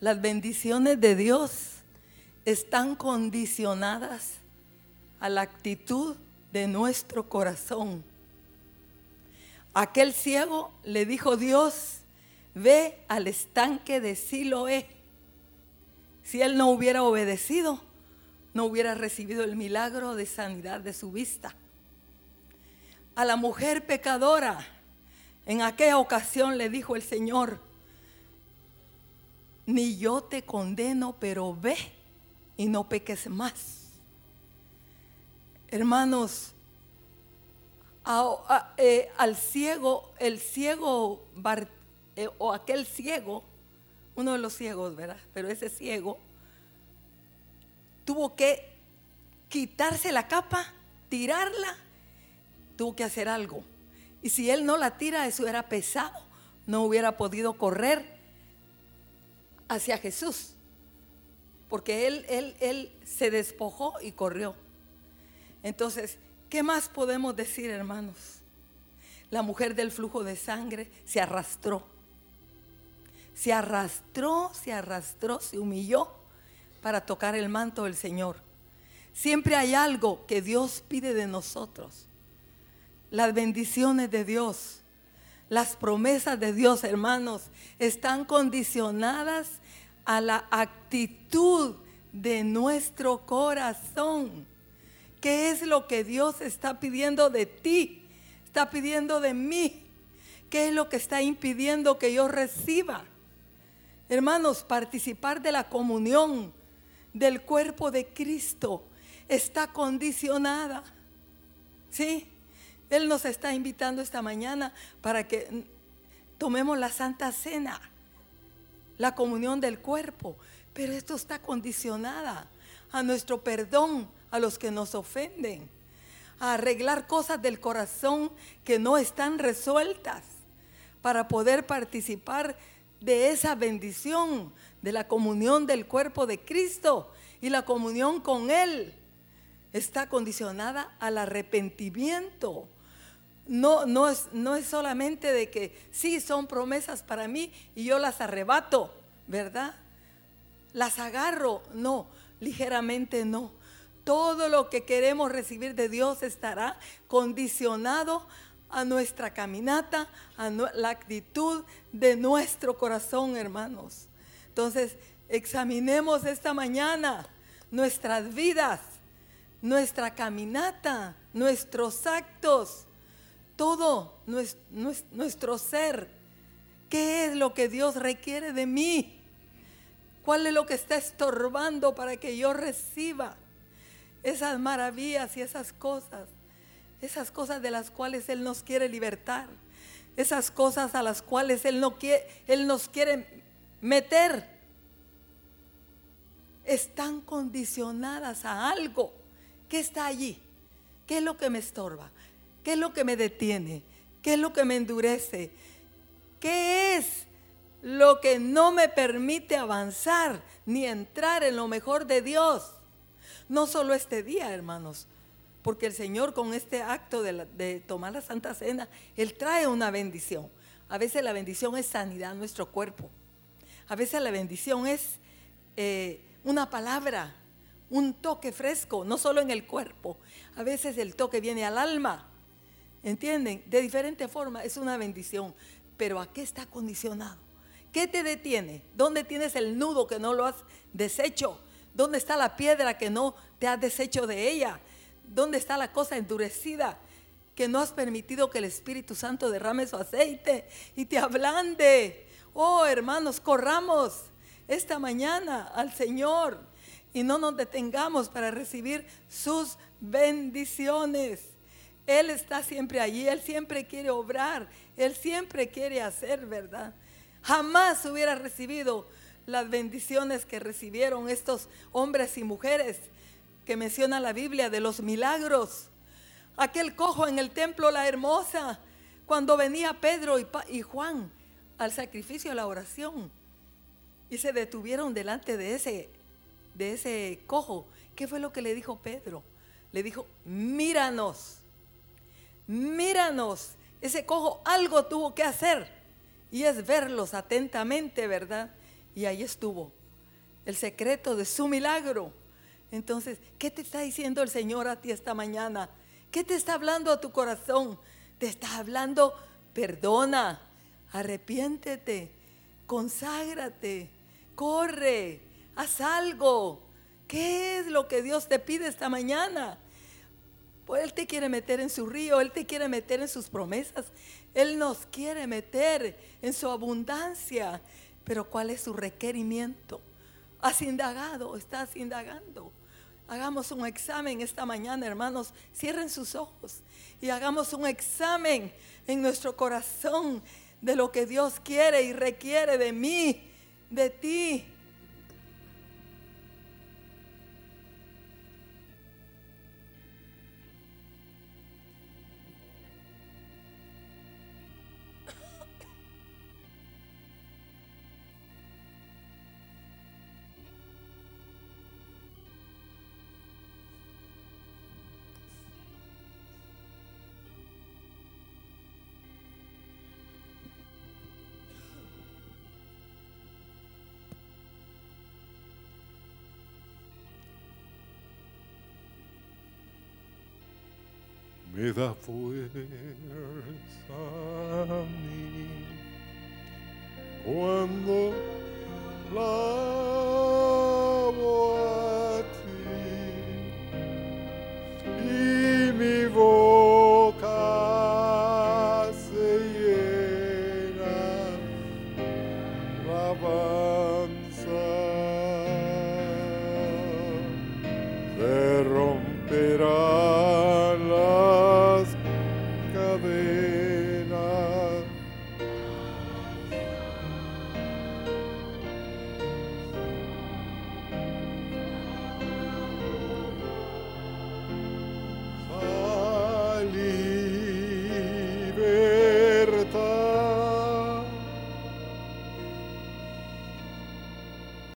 Las bendiciones de Dios están condicionadas a la actitud de nuestro corazón. Aquel ciego le dijo Dios, ve al estanque de Siloé. Si él no hubiera obedecido, no hubiera recibido el milagro de sanidad de su vista. A la mujer pecadora, en aquella ocasión le dijo el Señor, ni yo te condeno, pero ve y no peques más. Hermanos, eh, al ciego, el ciego eh, o aquel ciego, uno de los ciegos, ¿verdad? Pero ese ciego tuvo que quitarse la capa, tirarla, tuvo que hacer algo. Y si él no la tira, eso era pesado, no hubiera podido correr hacia Jesús, porque él, él, él se despojó y corrió. Entonces, ¿qué más podemos decir, hermanos? La mujer del flujo de sangre se arrastró. Se arrastró, se arrastró, se humilló para tocar el manto del Señor. Siempre hay algo que Dios pide de nosotros. Las bendiciones de Dios, las promesas de Dios, hermanos, están condicionadas a la actitud de nuestro corazón. ¿Qué es lo que Dios está pidiendo de ti? Está pidiendo de mí. ¿Qué es lo que está impidiendo que yo reciba? Hermanos, participar de la comunión del cuerpo de Cristo está condicionada. ¿Sí? Él nos está invitando esta mañana para que tomemos la Santa Cena, la comunión del cuerpo. Pero esto está condicionada a nuestro perdón a los que nos ofenden, a arreglar cosas del corazón que no están resueltas para poder participar de esa bendición, de la comunión del cuerpo de Cristo y la comunión con Él. Está condicionada al arrepentimiento. No, no, es, no es solamente de que sí son promesas para mí y yo las arrebato, ¿verdad? Las agarro, no, ligeramente no. Todo lo que queremos recibir de Dios estará condicionado a nuestra caminata, a la actitud de nuestro corazón, hermanos. Entonces, examinemos esta mañana nuestras vidas, nuestra caminata, nuestros actos, todo nuestro ser. ¿Qué es lo que Dios requiere de mí? ¿Cuál es lo que está estorbando para que yo reciba esas maravillas y esas cosas? Esas cosas de las cuales Él nos quiere libertar. Esas cosas a las cuales Él, no quiere, Él nos quiere meter. Están condicionadas a algo que está allí. ¿Qué es lo que me estorba? ¿Qué es lo que me detiene? ¿Qué es lo que me endurece? ¿Qué es lo que no me permite avanzar ni entrar en lo mejor de Dios? No solo este día, hermanos, porque el Señor con este acto de, tomar la Santa Cena, Él trae una bendición. A veces la bendición es sanidad en nuestro cuerpo. A veces la bendición es eh, una palabra, un toque fresco, no solo en el cuerpo. A veces el toque viene al alma. ¿Entienden? De diferente forma es una bendición. Pero ¿a qué está condicionado? ¿Qué te detiene? ¿Dónde tienes el nudo que no lo has deshecho? ¿Dónde está la piedra que no te has deshecho de ella? ¿Dónde está la cosa endurecida? Que no has permitido que el Espíritu Santo derrame su aceite y te ablande. Oh, hermanos, corramos esta mañana al Señor y no nos detengamos para recibir sus bendiciones. Él está siempre allí, Él siempre quiere obrar, Él siempre quiere hacer, ¿verdad? Jamás hubiera recibido las bendiciones que recibieron estos hombres y mujeres que menciona la Biblia de los milagros. Aquel cojo en el templo, la hermosa, cuando venía Pedro y, Juan al sacrificio, a la oración, y se detuvieron delante de ese, de ese cojo. ¿Qué fue lo que le dijo Pedro? Le dijo, míranos, míranos. Ese cojo algo tuvo que hacer y es verlos atentamente, ¿verdad? Y ahí estuvo el secreto de su milagro. Entonces, ¿qué te está diciendo el Señor a ti esta mañana? ¿Qué te está hablando a tu corazón? Te está hablando, perdona, arrepiéntete, conságrate, corre, haz algo. ¿Qué es lo que Dios te pide esta mañana? Pues Él te quiere meter en su río, Él te quiere meter en sus promesas, Él nos quiere meter en su abundancia. Pero ¿cuál es su requerimiento? ¿Has indagado? ¿Estás indagando? Hagamos un examen esta mañana, hermanos. Cierren sus ojos y hagamos un examen en nuestro corazón de lo que Dios quiere y requiere de mí, de ti. me da fuerza a mí cuando y mi la se romperá.